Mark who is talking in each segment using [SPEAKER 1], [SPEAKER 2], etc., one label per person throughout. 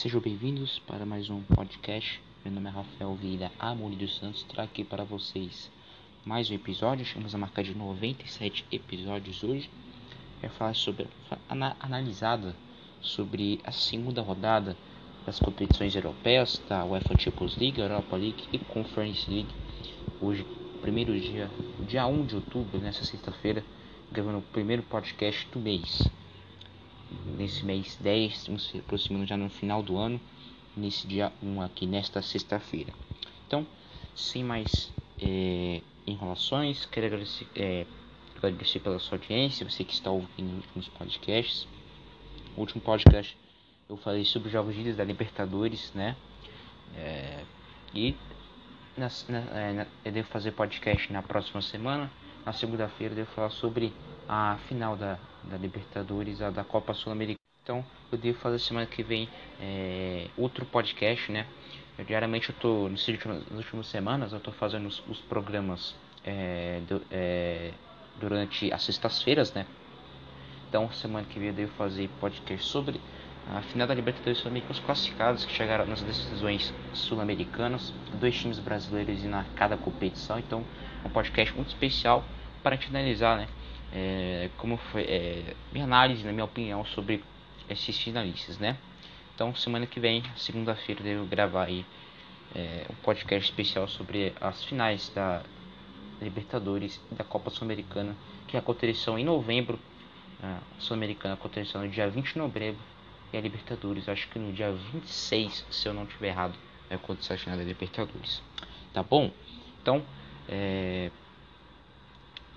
[SPEAKER 1] Sejam bem-vindos para mais um podcast. Meu nome é Rafael Vieira Amor dos Santos. Trago aqui para vocês mais um episódio. Chegamos a marcar de 97 episódios hoje. É falar sobre analisada sobre a segunda rodada das competições europeias da UEFA Champions League, Europa League e Conference League. Hoje, primeiro dia, dia 1 de outubro, nessa sexta-feira, gravando o primeiro podcast do mês nesse mês 10, estamos se aproximando já no final do ano, nesse dia 1 aqui, nesta sexta-feira. Então, sem mais é, enrolações, quero agradecer, é, agradecer pela sua audiência, você que está ouvindo nos podcasts. O último podcast eu falei sobre os jogos de da Libertadores, né? É, e na, na, na, eu devo fazer podcast na próxima semana. Na segunda-feira eu devo falar sobre a final da, da Libertadores, a da Copa Sul-Americana. Então eu devo fazer semana que vem é, outro podcast, né? Eu, diariamente eu tô nas últimas, nas últimas semanas eu tô fazendo os, os programas é, do, é, durante as sextas-feiras, né? Então semana que vem eu devo fazer podcast sobre a final da Libertadores Sul-Americana, os classificados que chegaram nas decisões sul-americanas, dois times brasileiros na cada competição. Então um podcast muito especial para a gente analisar, né? É, como foi é, minha análise, na minha opinião, sobre esses finalistas, né? Então, semana que vem, segunda-feira, devo gravar aí é, um podcast especial sobre as finais da Libertadores e da Copa Sul-Americana, que aconteceu em novembro. A Sul-Americana aconteceu no dia 20 de novembro e a Libertadores, acho que no dia 26, se eu não estiver errado, vai acontecer a final da Libertadores. Tá bom? Então, é,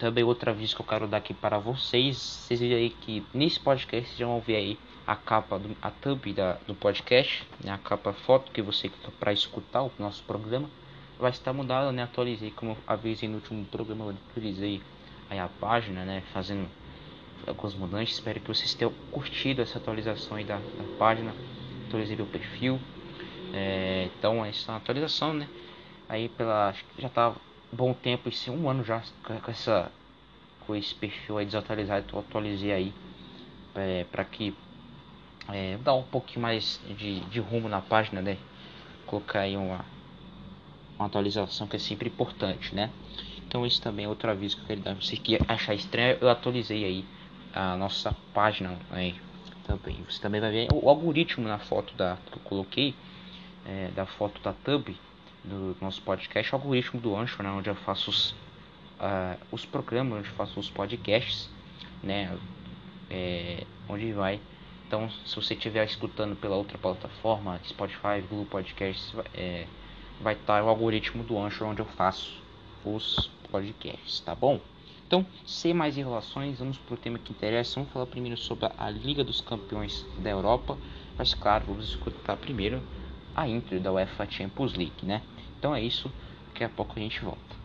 [SPEAKER 1] também outra aviso que eu quero dar aqui para vocês. Vocês viram aí que nesse podcast vocês vão ver aí a capa, do, a thumb da, do podcast, né, a capa foto que você para escutar o nosso programa vai estar mudada, né? Atualizei como avisei no último programa, eu atualizei aí a página, né? Fazendo algumas mudanças. Espero que vocês tenham curtido essa atualização aí da, da página. Atualizei meu perfil. É, então essa é atualização, né? Aí pela já tá bom tempo, esse um ano já com essa com esse perfil aí desatualizado, eu atualizei aí é, para que é, dar um pouquinho mais de, de rumo na página, né? Colocar aí uma, uma atualização que é sempre importante, né? Então esse também é outro aviso que eu quero dar. Você que achar estranho, eu atualizei aí a nossa página aí também. Você também vai ver o algoritmo na foto da que eu coloquei é, da foto da thumb do nosso podcast, algoritmo do Anchor, né, onde eu faço os, uh, os programas, onde eu faço os podcasts, né, é, onde vai. Então, se você estiver escutando pela outra plataforma, Spotify, Google Podcasts, é, vai estar o algoritmo do Anchor, onde eu faço os podcasts, tá bom? Então, sem mais enrolações, vamos para o tema que interessa. Vamos falar primeiro sobre a Liga dos Campeões da Europa. Mas, claro, vamos escutar primeiro a intro da UEFA Champions League, né? Então é isso, daqui a pouco a gente volta.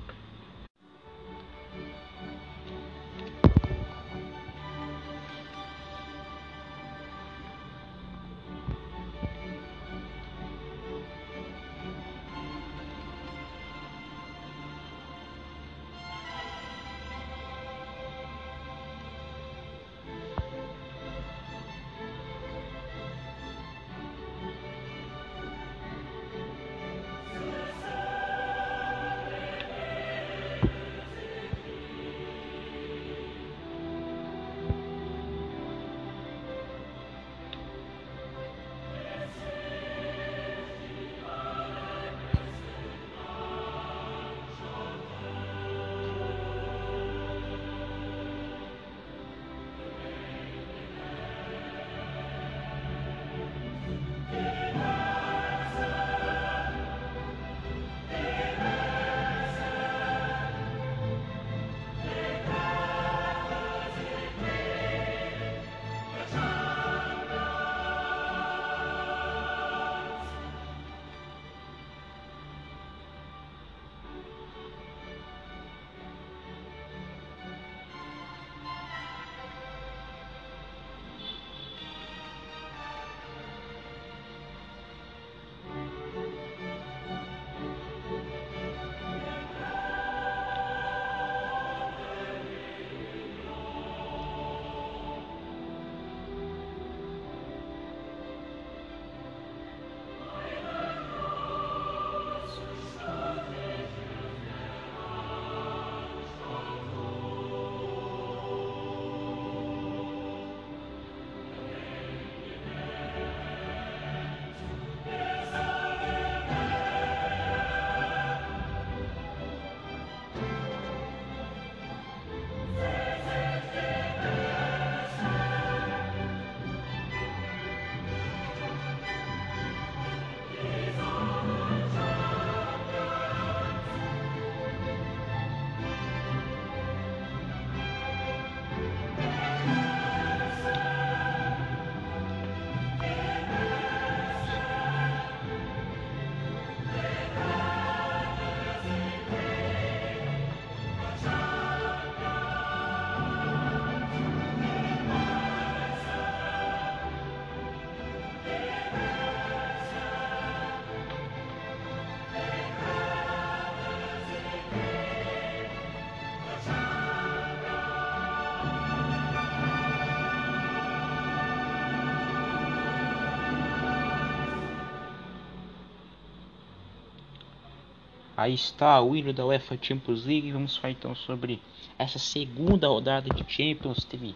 [SPEAKER 1] Aí está o hino da UEFA Champions League. Vamos falar então sobre essa segunda rodada de Champions. Teve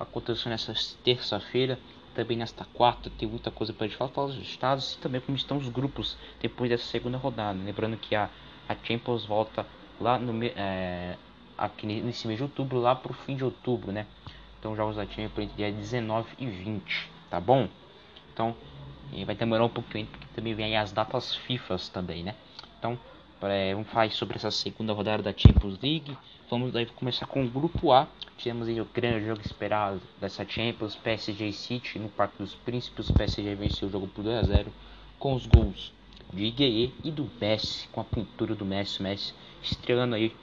[SPEAKER 1] aconteceu nessa terça-feira, também nesta quarta. Tem muita coisa para gente falar, falar dos estados e também como estão os grupos depois dessa segunda rodada. Lembrando que a, a Champions volta lá no é, aqui nesse mês de outubro, lá para o fim de outubro, né? Então jogos da Champions entre dia 19 e 20, tá bom? Então vai demorar um pouquinho porque também vem as datas FIFAs também, né? Então é, vamos falar sobre essa segunda rodada da Champions League. Vamos daí começar com o grupo A. Tivemos aí o grande jogo esperado dessa Champions, PSG City no Parque dos Príncipes. O PSG venceu o jogo por 2 a 0 com os gols de Igueye e do Messi, com a pintura do Messi, Messi estreando aí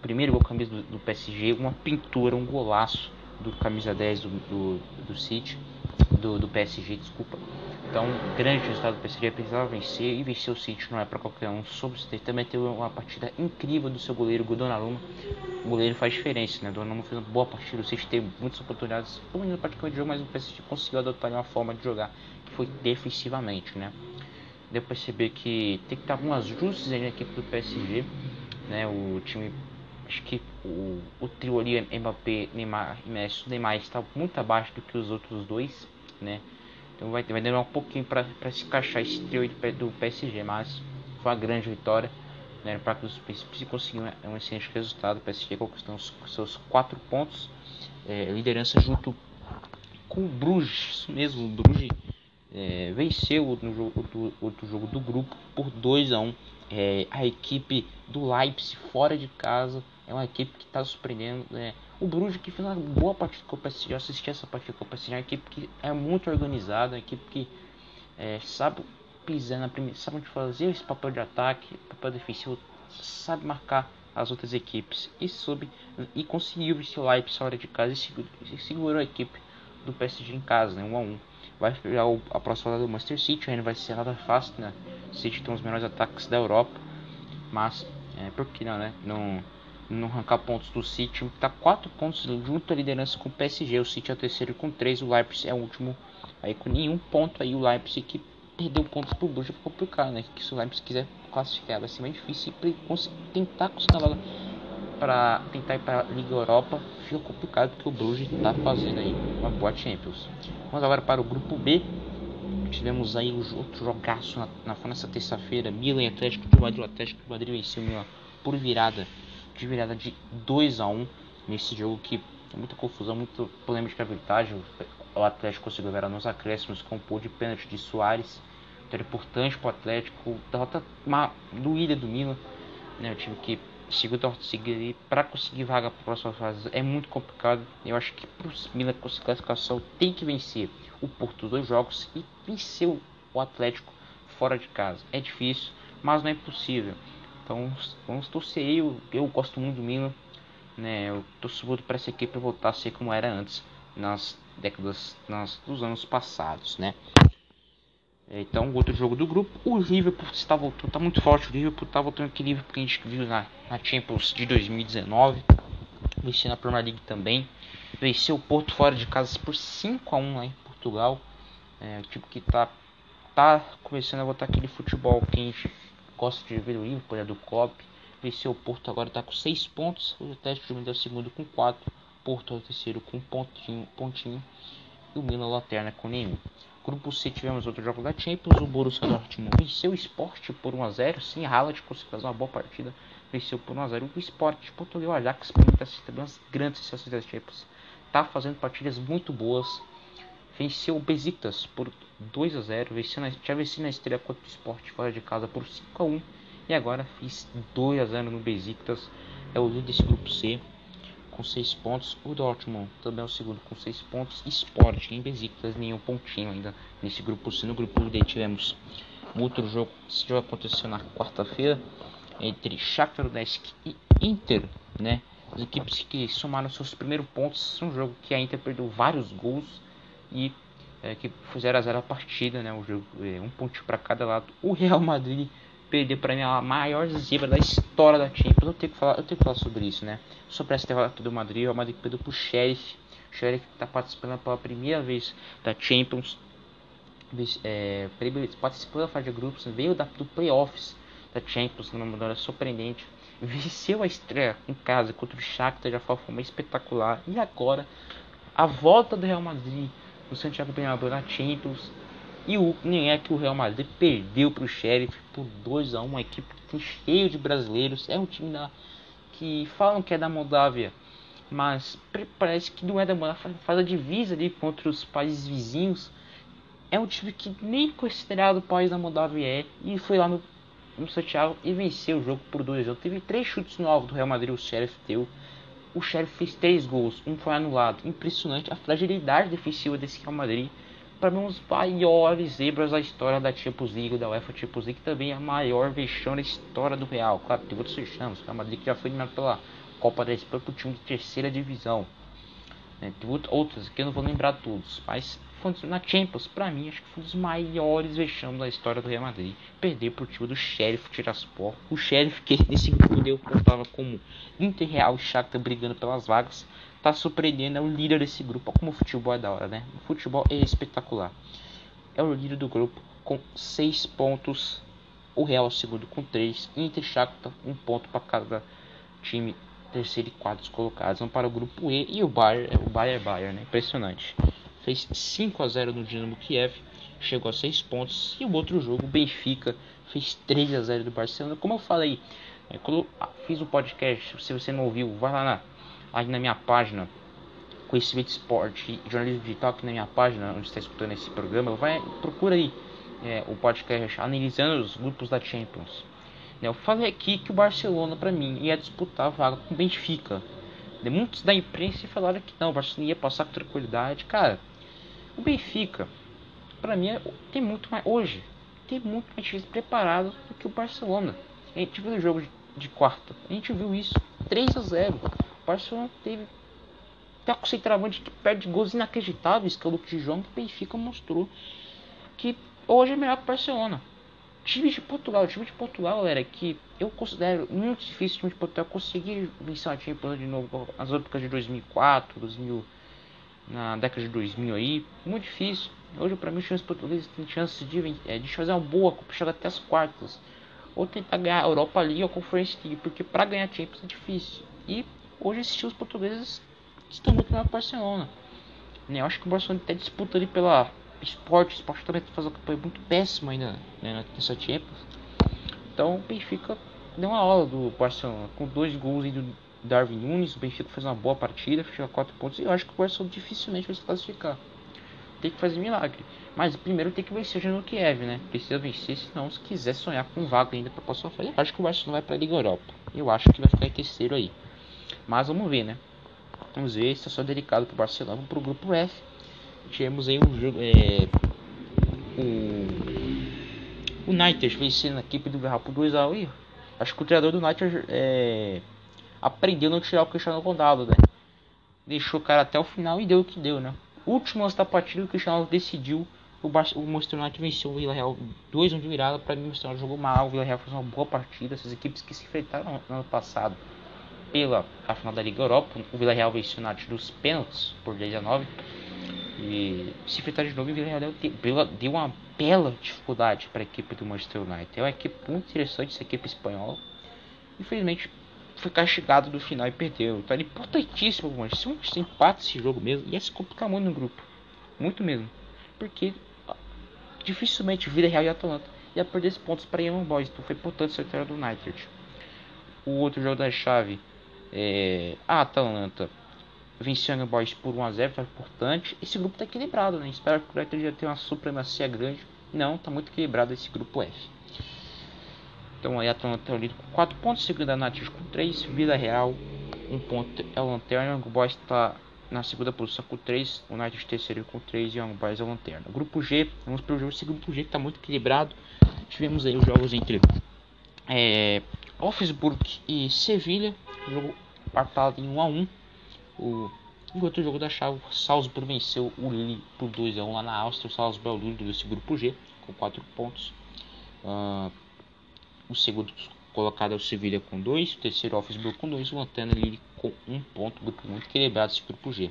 [SPEAKER 1] primeiro gol camisa do, do, PSG, uma pintura, um golaço do camisa 10 do, do, do City, do, do PSG, desculpa. Então, grande resultado do PSG, precisava vencer e vencer o City não é para qualquer um. Sobre o também teve uma partida incrível do seu goleiro, Donnarumma. O goleiro faz diferença, né? Donnarumma fez uma boa partida, o City teve muitas oportunidades, por menos praticamente de jogo, mas o PSG conseguiu adotar uma forma de jogar que foi defensivamente, né? Deu para perceber que tem que dar algumas ajustes aí na equipe do PSG, né? O time acho que o, o trio ali, Mbappé, Neymar e Messi, Neymar está muito abaixo do que os outros dois, né? Então vai, vai demorar um pouquinho para se encaixar esse trio do PSG, mas foi uma grande vitória, né? Para que os Príncipes conseguiram um excelente resultado, o PSG conquistando seus quatro pontos, é, liderança junto com o Bruges, isso mesmo, o Bruges é, venceu jogo, outro, outro jogo do grupo por 2 a 1 um. é, a equipe do Leipzig fora de casa é uma equipe que está surpreendendo. Né? O Bruges que fez uma boa partida com o PSG, eu assisti essa partida com o PSG, é uma equipe que é muito organizada, uma equipe que é, sabe pisar na primeira, sabe fazer esse papel de ataque, papel defensivo, sabe marcar as outras equipes e soube e conseguiu vencer o Leipzig fora de casa e segurou, e segurou a equipe do PSG em casa, né, 1 a 1. Vai já a próxima rodada do Manchester City, ainda vai ser nada fácil, né? City tem os melhores ataques da Europa, mas é, por que não, né? Não não arrancar pontos do City, está 4 pontos junto à liderança com o PSG. O City é o terceiro com 3, o Leipzig é o último aí com nenhum ponto. Aí o Leipzig que perdeu pontos pro Bruges ficou complicado, né? Que se o Leipzig quiser classificar vai ser mais difícil e tentar conseguir a para tentar ir para a Liga Europa fica complicado porque o Bruges está fazendo aí uma boa Champions. Vamos agora para o grupo B. Tivemos aí o outro jogaço na, na nessa terça-feira, Milan Atlético de Madrid. O Atlético de Madrid venceu o Milan por virada de virada de 2 a 1 nesse jogo que é muita confusão, muito polêmica de arbitragem. O Atlético conseguiu virar nos acréscimos com o pôr de pênalti de Soares. Então, importante para o Atlético. Derrota uma doída do Milan. Né? O time que segundo seguir para conseguir vaga para a próxima fase é muito complicado. Eu acho que para o Milan conseguir classificação tem que vencer o Porto dois jogos e vencer o Atlético fora de casa. É difícil, mas não é impossível. Então vamos torcer aí. Eu, eu gosto muito do Milan. Né? Eu torço muito para essa equipe voltar a ser como era antes, nas décadas nas, dos anos passados. Né? Então, outro jogo do grupo, o Liverpool está voltando, está muito forte. O Liverpool está voltando aquele Liverpool que a gente viu na, na Champions de 2019, vencendo a Premier League também. Venceu o Porto fora de casa por 5 a 1 lá em Portugal. É, o tipo que está tá começando a voltar aquele futebol que a gente gosta de ver o Liverpool, é do Klopp. Venceu o Porto, agora está com 6 pontos. O Atlético Madrid é o segundo com 4. Porto é o terceiro com um pontinho, pontinho. E o Milan lanterna com nenhum. Grupo C tivemos outro jogo da Champions. O Borussia Dortmund venceu o Sport por 1x0. Sim, Haaland conseguiu fazer uma boa partida. Venceu por 1x0. O Sport Portugal Ajax também está assistindo umas grandes sensações da Champions. Está fazendo partidas muito boas. Venceu o Besiktas por 2 a 0 vencendo, já venci na estreia contra o Sport fora de casa por 5 a 1 e agora fiz 2 a 0 no Besiktas, é o líder desse grupo C com 6 pontos, o Dortmund também é o segundo com 6 pontos, Sport em Besiktas nenhum pontinho ainda nesse grupo C, no grupo D tivemos outro jogo, esse jogo aconteceu na quarta-feira entre Shakhtar Donetsk e Inter, né, as equipes que somaram seus primeiros pontos, um jogo que a Inter perdeu vários gols e é, que fizeram a zero a partida, né? O jogo, é, um ponto para cada lado. O Real Madrid perdeu para mim a maior zebra da história da Champions. Eu tenho que falar, eu tenho que falar sobre isso, né? Sobre essa derrota do Madrid, o Real Madrid perdeu pro Sheriff. O Sheriff está participando pela primeira vez da Champions. É, participou da fase de grupos, veio da, do playoffs da Champions numa maneira surpreendente. Venceu a estreia em casa contra o Shakhtar de forma espetacular. E agora, a volta do Real Madrid no Santiago Bernabéu na Champions. E o, nem é que o Real Madrid perdeu para o Sheriff por 2 a 1 uma equipe que tem cheio de brasileiros. É um time da, que falam que é da Moldávia, mas parece que não é da Moldávia, faz a divisa ali contra os países vizinhos. É um time que nem considerado país da Moldávia é. E foi lá no, no Santiago e venceu o jogo por 2 a 1 Teve três chutes no alvo do Real Madrid, o Sheriff deu. O Sheriff fez três gols, um foi anulado. Impressionante a fragilidade defensiva desse Real Madrid para mim, um dos maiores zebras da história da Champions League, da UEFA Champions League, também é a maior vexame da história do Real. Claro, tem outros vexames, o Real Madrid que já foi eliminado pela Copa da Espanha para o time de terceira divisão. Né? Tem outros que eu não vou lembrar todos, mas na Champions, para mim, acho que foi um dos maiores vexames da história do Real Madrid. Perder pro time do Sheriff Tiraspor. O Sheriff, que nesse grupo eu contava como Inter Real e Shakhtar brigando pelas vagas tá surpreendendo, é o líder desse grupo. Olha como o futebol é da hora, né? O futebol é espetacular. É o líder do grupo com 6 pontos. O Real é o segundo com 3. Inter e Shakhtar, um ponto para cada time. Terceiro e quarto colocados. Vão para o grupo E. E o Bayern, o Bayern, Bayern, né? Impressionante. Fez 5 a 0 no Dinamo Kiev. Chegou a 6 pontos. E o outro jogo, o Benfica, fez 3 a 0 do Barcelona. Como eu falei, é, quando eu fiz o podcast, se você não ouviu, vai lá na aí na minha página Conhecimento Esporte e Jornalismo Digital, aqui na minha página, onde está escutando esse programa, vai, procura aí é, o podcast analisando os grupos da Champions. Eu falei aqui que o Barcelona, para mim, ia disputar a vaga com o Benfica. Muitos da imprensa falaram que não, o Barcelona ia passar com tranquilidade. Cara, o Benfica, para mim, é, tem muito mais. Hoje, tem muito mais time preparado do que o Barcelona. A gente viu o jogo de, de quarta, a gente viu isso 3 a 0 Barcelona teve tá com centroavante que perde gols inacreditáveis, que é o Luke de João, que o Benfica mostrou que hoje é melhor que o Barcelona. Time de Portugal, o time de Portugal, galera, que eu considero muito difícil o time de Portugal conseguir vencer a Champions de novo nas épocas de 2004, 2000, na década de 2000 aí, muito difícil. Hoje, para mim, os times portugueses têm chances de, é, de fazer uma boa chegar até as quartas, ou tentar ganhar a Europa League ou a Conference League, porque para ganhar Champions é difícil. E hoje esses times portugueses estão muito o Barcelona. Né? Eu acho que o Barcelona até disputa ali pela esporte, esporte também faz uma campanha muito péssima ainda né, nessa Champions. Então o Benfica deu uma aula do Barcelona com dois gols aí do Darwin Nunes. O Benfica fez uma boa partida, fechou a 4 pontos. E eu acho que o Barcelona dificilmente vai se classificar. Tem que fazer milagre. Mas primeiro tem que vencer o Kiev, né? Precisa vencer, senão se quiser sonhar com vaga ainda para passar a. Eu acho que o Barcelona vai para a Liga Europa. Eu acho que vai ficar em terceiro aí. Mas vamos ver, né? Vamos ver, situação delicada para o Barcelona. Para o grupo F. Tivemos aí um jogo. É, o, o United vencendo a equipe do Real por 2x1. Acho que o treinador do United é, aprendeu a não tirar o Cristiano Ronaldo, né? Deixou o cara até o final e deu o que deu, né? Último lance da partida, o Cristiano decidiu. O, Bar o Manchester United venceu o Vila Real 2-1 de virada. Para mim, o United jogou mal. O Vila Real fez uma boa partida. Essas equipes que se enfrentaram no ano passado pela a final da Liga Europa. O Villarreal venceu o United dos pênaltis por 10 a 9. E se enfrentar de novo, o Villarreal deu, uma bela dificuldade para a equipe do Manchester United. É uma equipe muito interessante, essa equipe espanhola. Infelizmente, foi castigado do final e perdeu. Então é importantíssimo, mano. Se um empate esse jogo mesmo, ia se complicar muito no grupo. Muito mesmo. Porque dificilmente Villarreal e Atalanta ia perder esses pontos para Young Boys. Então foi importante ser do United. O outro jogo da chave é, a Atalanta vencendo o Boys por 1x0, tá importante. Esse grupo tá equilibrado, né? Espero que o United já tenha uma supremacia grande. Não, tá muito equilibrado esse grupo F. Então aí a Atalanta é com 4 pontos, segundo a Natis com 3, Vila Real 1 ponto é o Lanterna, o Boys está na segunda posição com 3, o United terceiro com 3 e o Young Boys é o Lanterna. Grupo G, vamos para o jogo, esse grupo G está muito equilibrado. Tivemos aí os jogos entre é, Wolfsburg e Sevilha, jogo partado em 1 a 1 o Enquanto o jogo da chave, Salzburg venceu o Lille por 2 a 1 lá na Áustria. O Salzburg é o líder desse grupo G, com 4 pontos. Uh, o segundo colocado é o Sevilha com 2. O terceiro, o Wolfsburg com 2. O Lanterna Lille com 1 um ponto. Grupo muito equilibrado esse grupo G.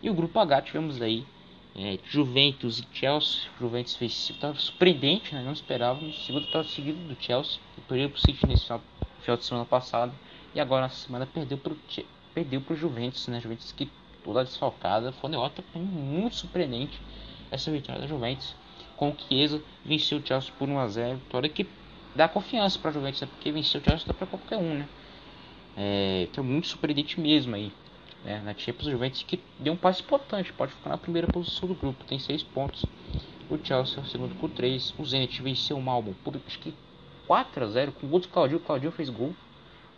[SPEAKER 1] E o grupo H tivemos aí É, Juventus e Chelsea. Juventus fez estava surpreendente, né? não esperava. O segundo estava seguido do Chelsea. Perdeu para o City nesse final, final de semana passado. E agora nessa semana perdeu para perdeu para o Juventus, né? Juventus que toda desfalcada. Foi uma derrota muito surpreendente essa vitória da Juventus. Com o Chiesa venceu o Chelsea por 1 a 0 Vitória que dá confiança para a Juventus, né? porque venceu o Chelsea dá para qualquer um, né? É, que é muito surpreendente mesmo aí né, na Champions Juventus que deu um passo importante, pode ficar na primeira posição do grupo, tem 6 pontos. O Chelsea é o segundo com 3. O Zenit venceu o Malmo por acho que 4 a 0 com o gol do Claudio. O Claudio fez gol.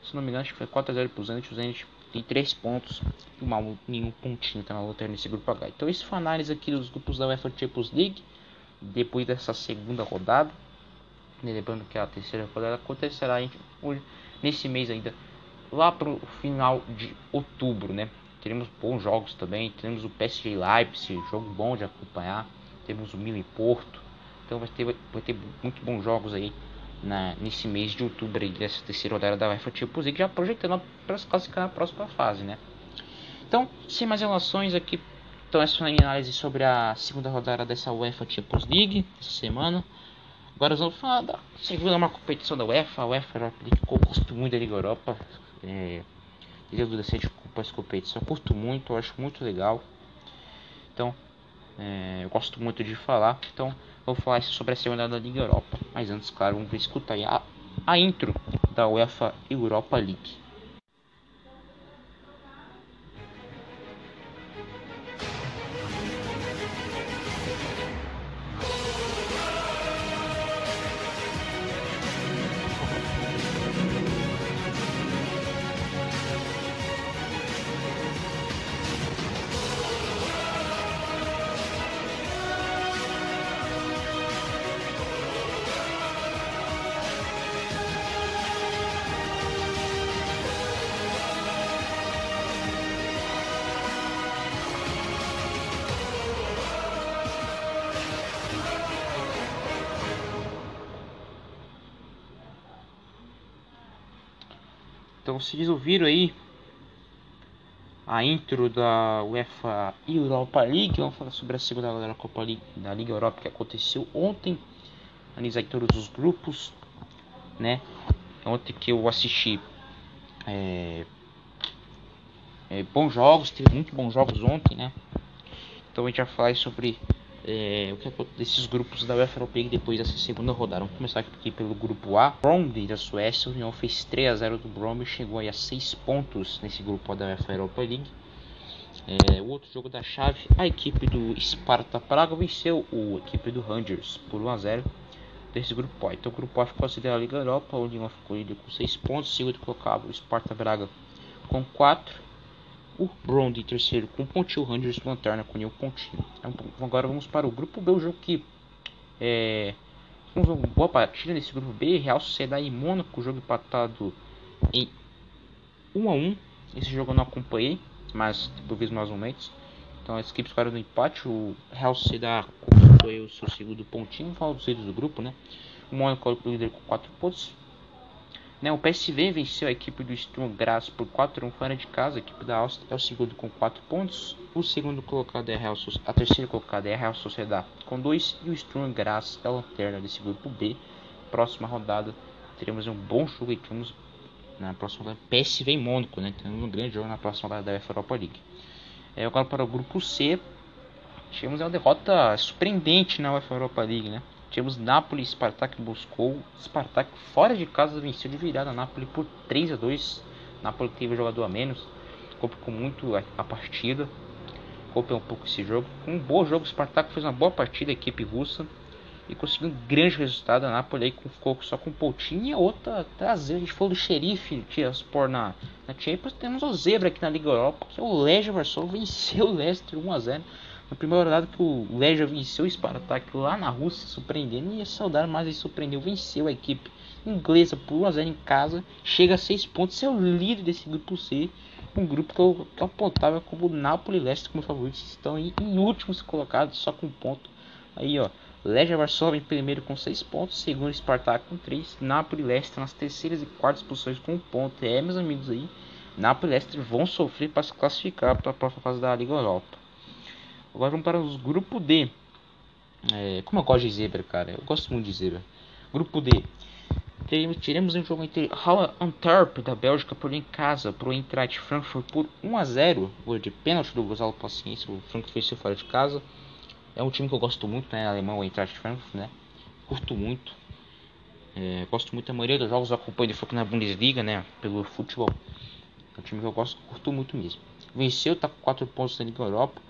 [SPEAKER 1] Se não me engano, acho que foi 4 a 0 pro Zenit. O Zenit tem 3 pontos e Malmo nenhum pontinho tá na luta nesse grupo H. Então, isso foi a análise aqui dos grupos da UEFA Champions League depois dessa segunda rodada. Lembrando que a terceira rodada acontecerá nesse mês ainda lá para o final de outubro, né? Teremos bons jogos também. Teremos o PSG Leipzig, jogo bom de acompanhar. Temos o Milan Porto. Então vai ter, vai ter muito bons jogos aí na, nesse mês de outubro aí, dessa terceira rodada da UEFA Champions League, já projetando para se classificar na próxima fase, né? Então, sem mais relações aqui, então essa foi a análise sobre a segunda rodada dessa UEFA Champions League, essa semana. Agora vamos falar da segunda uma competição da UEFA, a UEFA League, que eu gosto muito da Liga Europa, é, Liga do Decente com essa competição. Eu curto muito, eu acho muito legal. Então, é, eu gosto muito de falar. Então, vou falar sobre a segunda da Liga Europa. Mas antes, claro, vamos escutar a, a intro da UEFA Europa League. Então vocês ouviram aí a intro da UEFA Europa League. Vamos falar sobre a segunda rodada da Copa League, da Liga Europa que aconteceu ontem. Analisar todos os grupos, né? Ontem que eu assisti é, é, bons jogos, teve muito bons jogos ontem, né? Então a gente vai falar sobre é, o que desses grupos da UEFA Europa League depois dessa segunda rodada. Vamos começar aqui pelo grupo A. Bromby da Suécia, o União fez 3 a 0 do Bromby chegou aí a 6 pontos nesse grupo da UEFA Europa League. É, o outro jogo da chave, a equipe do Sparta Praga venceu a equipe do Rangers por 1 a 0 desse grupo A. Então o grupo A ficou considerado a Liga Europa, o União ficou com 6 pontos, segundo colocado o Sparta Braga com 4 o Brown em terceiro com pontinho, o Rangers Lanterna com nenhum pontinho. Então, agora vamos para o grupo B, o jogo que é uma boa partida nesse grupo B, Real Sociedade e Mônaco, jogo empatado em 1 a 1. Esse jogo eu não acompanhei, mas eu vi mais momentos. Então as equipes ficaram no empate, o Real Sociedade foi o seu segundo pontinho, fala dos líderes do grupo, né? O Mônaco é o líder com 4 pontos, né, o PSV venceu a equipe do Sturm Graz por 4 1 fora de casa. A equipe da Áustria é o segundo com 4 pontos. O segundo colocado é a Real A terceira colocada é a Real Sociedade com 2 e o Sturm Graz é a lanterna desse grupo B. Próxima rodada teremos um bom jogo e temos na próxima rodada PSV em Mônaco, né? Temos um grande jogo na próxima rodada da Europa League. É, agora para o grupo C, tivemos uma derrota surpreendente na UEFA Europa League, né? Tivemos Napoli e Spartak buscou. Spartak fora de casa venceu de virada Napoli por 3 a 2. Napoli teve jogador a menos, complicou muito a, a partida. Complicou um pouco esse jogo. Um bom jogo, Spartak fez uma boa partida, a equipe russa. E conseguiu um grande resultado. A Napoli aí ficou só com um pontinho. E outra trazer. A gente falou do xerife Tiraspor na, na Champions. Temos o Zebra aqui na Liga Europa, que é o Legia Varsóvia. Venceu o Leicester 1 a 0 na primeira rodada que o Legia venceu o Spartak lá na Rússia, surpreendendo, e a Saudade mais ele surpreendeu, venceu a equipe inglesa por 1x0 em casa, chega a 6 pontos, é o líder desse grupo C, um grupo que eu, que eu apontava como Napoli e Leicester como favoritos, estão em, em últimos colocados, só com um ponto. Aí ó, Legia Varsóvia em primeiro com 6 pontos, segundo Spartak com 3, Napoli e Leicester nas terceiras e quartas posições com 1 um ponto. É, meus amigos aí, Napoli e Leicester vão sofrer para se classificar para a próxima fase da Liga Europa. Agora vamos para os grupo D. É, como eu gosto de zebra, cara. Eu gosto muito de zebra. Grupo D. Teremos, teremos um jogo entre Halle Antwerp da Bélgica por em casa para o Eintracht Frankfurt por 1 a 0 Gol de pênalti do Gonzalo Paciência. O Frankfurt venceu fora de casa. É um time que eu gosto muito, né? Alemão, o Eintracht Frankfurt, né? Curto muito. É, gosto muito da maioria dos jogos. Acompanho de foco na Bundesliga, né? Pelo futebol. É um time que eu gosto, curto muito mesmo. Venceu, tá com 4 pontos na Liga Europa.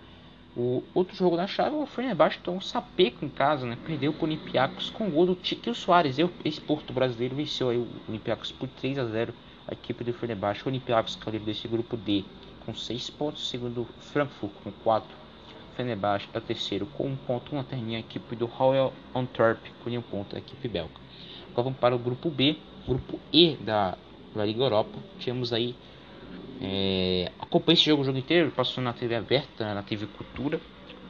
[SPEAKER 1] O outro jogo da chave, o Fenerbahçe tomou um sapeco em casa, né? Perdeu para o Olympiacos com o gol do Tiquinho Soares. Esse Porto brasileiro venceu aí o Olympiacos por 3 a 0 a equipe do Fenerbahçe. O Olympiacos, líder desse grupo D, com 6 pontos. Segundo Frankfurt, com 4. Fenerbahçe é o terceiro com 1 um ponto. Lanterninha, a equipe do Royal Antwerp com 1 um ponto, a equipe belga. Agora vamos para o grupo B, grupo E da, da Liga Europa. Tínhamos aí é, acompanhei esse jogo o jogo inteiro, passou na TV aberta, né, na TV Cultura.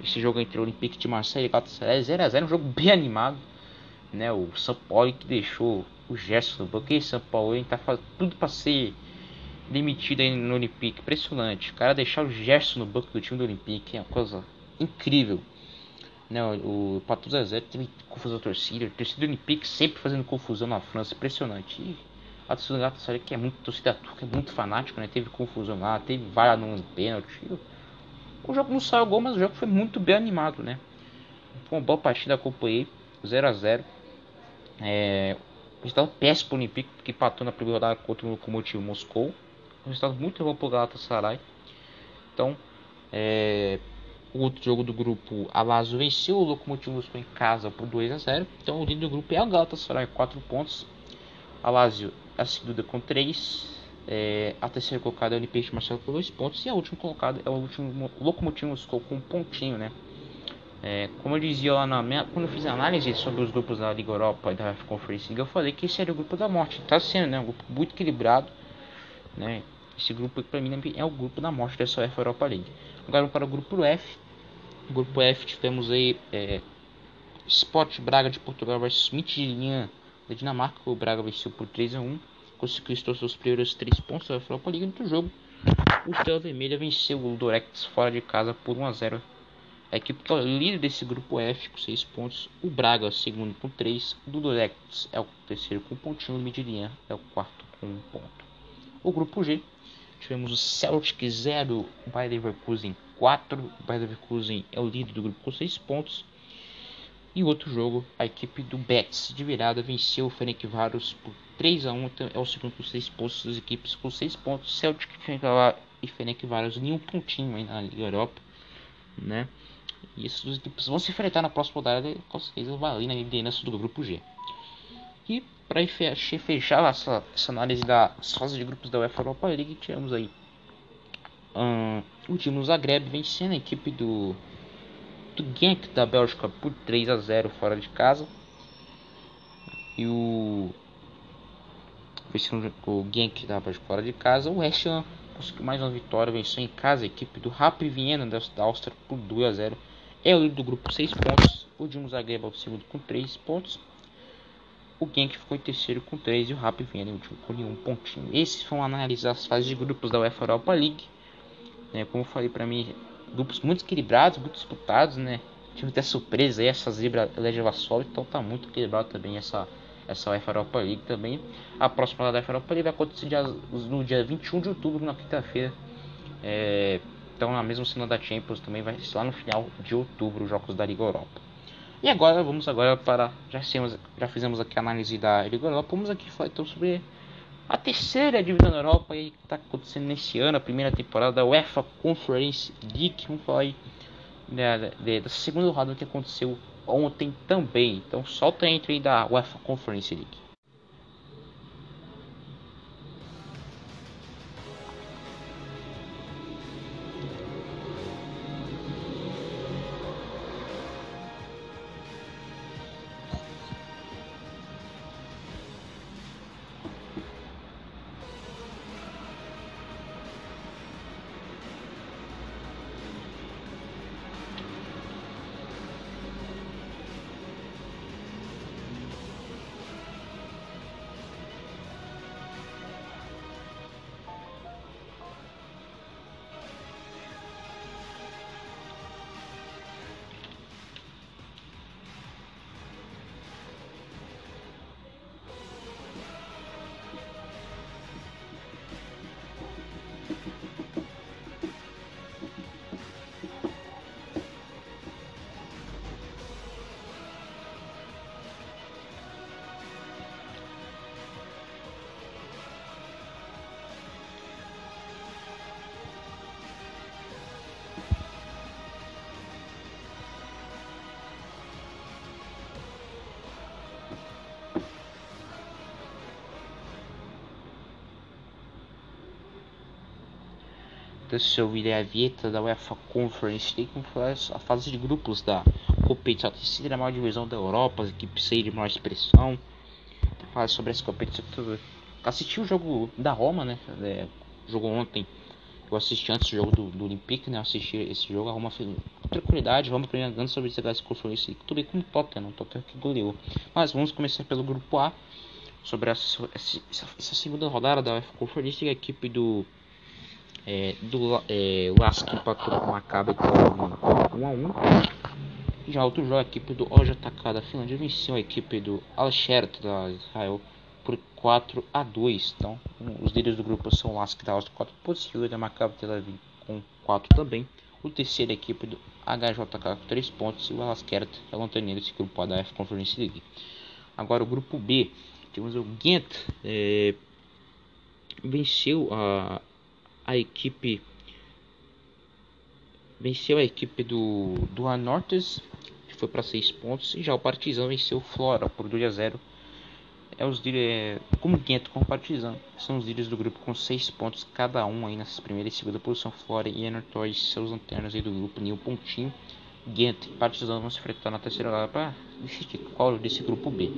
[SPEAKER 1] Esse jogo entre o Olympique de Marseille e Galatasaray 0x0, um jogo bem animado. Né, o São Paulo que deixou o Gerson no banco. E São Paulo está fazendo tudo para ser demitido aí no Olympique. Impressionante. O cara deixar o Gerson no banco do time do Olympique é uma coisa incrível. Né, o, Pato Zezé teve confusão torcida. O torcida do Olympique sempre fazendo confusão na França. Impressionante. E, a torcida do Galatasaray que é muito torcida turca, é muito fanático, né? Teve confusão lá, teve vara no pênalti. O jogo não saiu gol, mas o jogo foi muito bem animado, né? Foi uma boa partida, acompanhei, 0 a 0 é, resultado péssimo para o Olympique, que empatou na primeira rodada contra o Lokomotiv Moscou. Um resultado muito bom para o Galatasaray. Então, é, o outro jogo do grupo, a Lazio venceu o Lokomotiv Moscou em casa por 2 a 0 Então, o líder do grupo é o Galatasaray, 4 pontos. A Lazio a segunda com 3. É, a terceira colocada é o Olympique Marcelo com 2 pontos. E a última colocada é o último Locomotivo Moscou com um pontinho, né? É, como eu dizia lá na minha, quando eu fiz a análise sobre os grupos da Liga Europa e da Conference League, eu falei que esse era o grupo da morte. Está sendo, né? Um grupo muito equilibrado, né? Esse grupo para mim é o grupo da morte dessa UEFA Europa League. Agora para o grupo F. No grupo F tivemos aí é, Sport Braga de Portugal versus Midtjylland da Dinamarca. O Braga venceu por 3 a 1 conseguiu seus primeiros 3 pontos da Europa League no jogo. O Estrela Vermelha venceu o Dorex fora de casa por 1 a 0 a equipe é líder desse grupo F com 6 pontos. O Braga, segundo com 3. O Durex é o terceiro com um pontinho. O Midlinha é o quarto com 1 um ponto. O grupo G, tivemos o Celtic 0, o Bayer Leverkusen 4. O Bayer Leverkusen é o líder do grupo com 6 pontos. E outro jogo, a equipe do Betis de virada venceu o Ferencváros por 3 a 1 então é o segundo com 6 pontos das equipes com 6 pontos. Celtic e Ferencváros nenhum pontinho aí na Liga Europa, né? E essas duas equipes vão se enfrentar na próxima rodada com certeza vai ali na liderança do grupo G. E para fechar essa, essa análise das fases de grupos da UEFA Europa League, tivemos aí um, o time do Zagreb vencendo a equipe do do Genk da Bélgica por 3 a 0 fora de casa. E o o Genk da Bélgica fora de casa. O West Ham conseguiu mais uma vitória, venceu em casa a equipe do Rapid Viena da Áustria por 2 a 0. É o líder do grupo 6 pontos. O Dinamo Zagreb é o segundo com 3 pontos. O Genk ficou em terceiro com 3 e o Rapid Viena em último com nenhum pontinho. Esses foram analisar as fases de grupos da UEFA Europa League. É, como eu falei para mim, grupos muito equilibrados, muito disputados, né? Tive até surpresa aí, essa zebra Vassol, então tá muito equilibrado também essa, essa UEFA Europa League também. A próxima da UEFA Europa League vai acontecer dia, no dia 21 de outubro, na quinta-feira. É, então na mesma semana da Champions também vai ser lá no final de outubro os jogos da Liga Europa. E agora vamos agora para já, fizemos, já fizemos aqui a análise da Liga Europa, vamos aqui falar então sobre a terceira divisão da Europa que está acontecendo nesse ano, a primeira temporada da UEFA Conference League. Vamos falar aí né, da segunda rodada que aconteceu ontem também. Então solta entre aí da UEFA Conference League. Você ouvirá a vinheta da UEFA Conference League, como foi a fase de grupos da competição terceira maior divisão da Europa, as equipes de maior expressão. Falar sobre essa competição tudo. Assisti o jogo da Roma, né? É, jogou ontem. Eu assisti antes do jogo do, do Olympique, né? Eu assisti esse jogo. A Roma fez tranquilidade. Roma ganhando sobre esse Conference League. Tudo bem com o Tottenham, o Tottenham que goleou. Mas vamos começar pelo grupo A. Sobre essa, essa, essa segunda rodada da UEFA Conference League, a equipe do é, do é, empatou com o Maccabi Tel 1 a 1 já outro jogo a equipe do OJK da Finlândia venceu a equipe do Alshert da Israel por 4 a 2 então os líderes do grupo são o Lask da Áustria 4 pontos e o Maccabi Tel Aviv com 4 também. O terceiro a equipe do HJK com 3 pontos e o Alaskert é o lanterneiro desse grupo A da F Conference League. Agora o grupo B temos o Ghent é, venceu a a equipe venceu a equipe do do Anortes, que foi para 6 pontos, e já o Partizan venceu o Flora por 2 a 0. É os é, como Ghent com o Partizan, são os líderes do grupo com 6 pontos cada um aí nessa primeira e segunda posição. Flora e Anortes, seus lanternas aí do grupo, nenhum pontinho. Ghent e Partizan vão se enfrentar na terceira hora para decidir qual desse grupo B.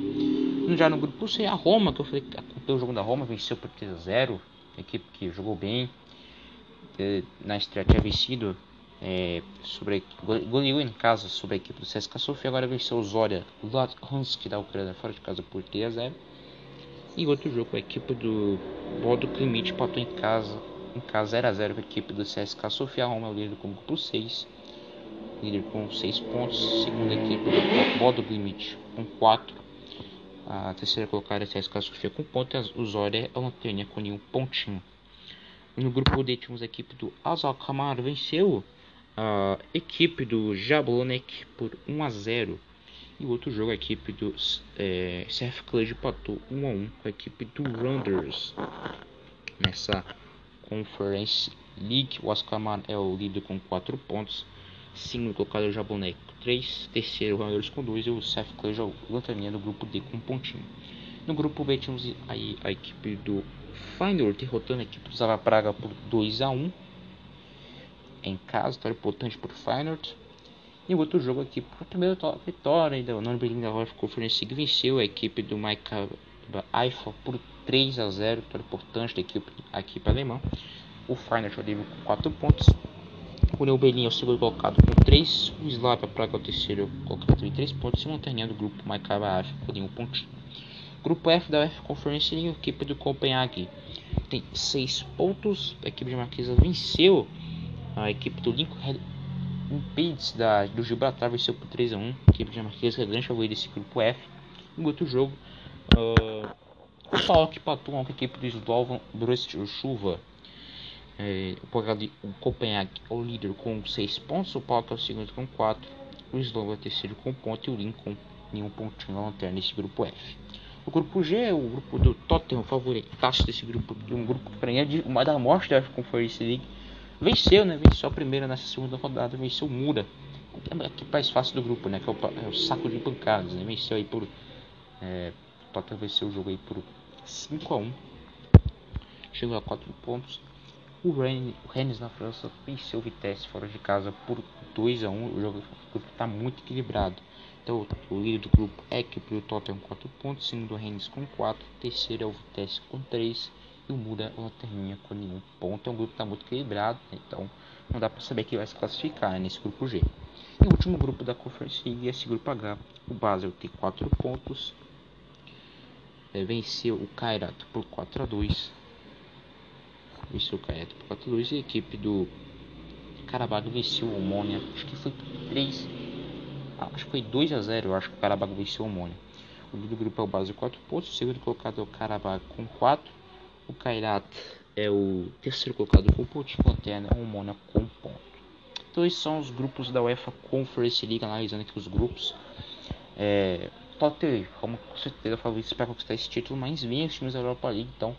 [SPEAKER 1] Já no grupo C, a Roma, que eu falei que o jogo da Roma, venceu por 3 a 0. equipe que jogou bem, na estreia tinha vencido é, sobre goleou em casa sobre a equipe do CSKA Sofia, agora venceu o Zorya Luhansk da Ucrânia fora de casa por 3 a 0. E outro jogo, a equipe do Bodo Klimit empatou em casa, em casa 0 a 0 com a equipe do CSKA Sofia, Roma é o líder com grupo 6, líder com 6 pontos, segunda equipe do Bodo Klimit com 4, a terceira colocada é a CSKA Sofia com ponto, e o Zorya é a lanterna com nenhum pontinho. No grupo D tínhamos a equipe do Azal Kamar venceu a equipe do Jablonek por 1 a 0. E o outro jogo a equipe do é, CF Cluj empatou 1 a 1 com a equipe do Runders. Nessa Conference League, o Askamar é o líder com 4 pontos. Segundo colocado é o Jablonek com 3. Terceiro o Runders com 2 e o CF Cluj é o lanterninha do grupo D com 1 pontinho. No grupo B tínhamos aí a equipe do Feyenoord derrotando a equipe do Zava Praga por 2 a 1 em casa, vitória importante por Feyenoord. E o outro jogo aqui, a primeira vitória da Nürburgring da UEFA Conference League venceu a equipe do Maika Eiffel por 3 a 0, vitória importante da equipe, a equipe alemã. O Feyenoord livre com 4 pontos. O União Berlim é o segundo colocado com 3. O Slavia Praga é o terceiro colocado com 3 pontos. E o lanterninha do grupo Maika Eiffel com nenhum pontinho. Grupo F da UEFA Conference League, a equipe do Copenhague tem 6 pontos. A equipe de Marquesa venceu a equipe do Lincoln Impedes da, do Gibraltar venceu por 3 a 1 A equipe de Marquesa é grande favorita desse grupo F. No outro jogo, uh, o PAOK empatou com a equipe do Slovan Brest-Chuva. É, o, Copenhague é o líder com 6 pontos, o PAOK é o segundo com 4, o Slovan é o terceiro com ponto e o Lincoln nenhum pontinho na lanterna nesse grupo F. O grupo G é o grupo do Tottenham, favoritaço desse grupo, um grupo que para mim é de, uma da morte da Conference League. Venceu, né? Venceu a primeira nessa segunda rodada, venceu o Mura, é que mais fácil do grupo, né? Que é o, é o, saco de pancadas, né? Venceu aí por. É, Tottenham venceu o jogo aí por 5 a 1 Chegou a 4 pontos. O Rennes, na França venceu o Vitesse fora de casa por 2 a 1 O jogo está muito equilibrado. Então, o líder do grupo é que o Tottenham com 4 pontos, segundo o Rennes com 4, terceiro é o Vitesse com 3 e o Muda é termina com nenhum ponto. É um grupo que está muito equilibrado, né? então não dá para saber quem vai se classificar né, nesse grupo G. E o último grupo da Conference League é esse grupo H. O Basel tem 4 pontos, é, venceu o Kairat por 4 a 2 venceu o Kairat por 4 a 2 e a equipe do Carabag venceu o Omônia, acho que foi por 3 acho que foi 2 a 0 eu acho que o Carabag venceu o Mônia. O líder do grupo é o Base 4 pontos, o segundo colocado é o Carabag com 4, o Kairat é o terceiro colocado com ponto de lanterna, o Mônia com ponto. Então esses são os grupos da UEFA Conference League, analisando aqui os grupos. É, Tottenham, como com certeza favorito para conquistar esse título, mas vem os times da Europa League, então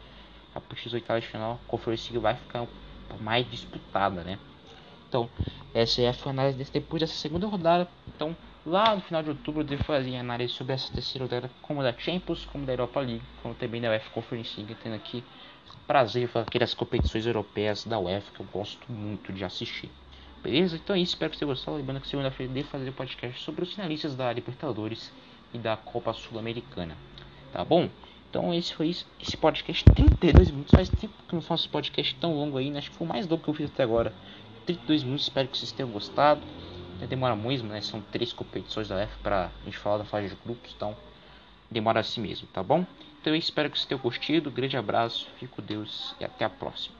[SPEAKER 1] a partir dos oitavos de final, a Conference League vai ficar mais disputada, né? Então, essa é a análise desse, depois dessa segunda rodada. Então, Lá no final de outubro eu devo fazer análise sobre essa terceira rodada, como da Champions, como da Europa League, como também da UEFA Conference League, tendo aqui prazer falar aquelas competições europeias da UEFA que eu gosto muito de assistir. Beleza? Então é isso, espero que você gostado. Lembrando que segunda-feira devo fazer podcast sobre os finalistas da Libertadores e da Copa Sul-Americana. Tá bom? Então esse foi isso. Esse podcast 32 minutos. Faz tempo que não faço podcast tão longo aí. Né? Acho que foi o mais longo que eu fiz até agora. 32 minutos. Espero que vocês tenham gostado. Demora muito, né? São três competições da F para a gente falar da fase de grupos. Então demora assim mesmo, tá bom? Então eu espero que vocês tenham curtido. grande abraço. Fique com Deus e até a próxima.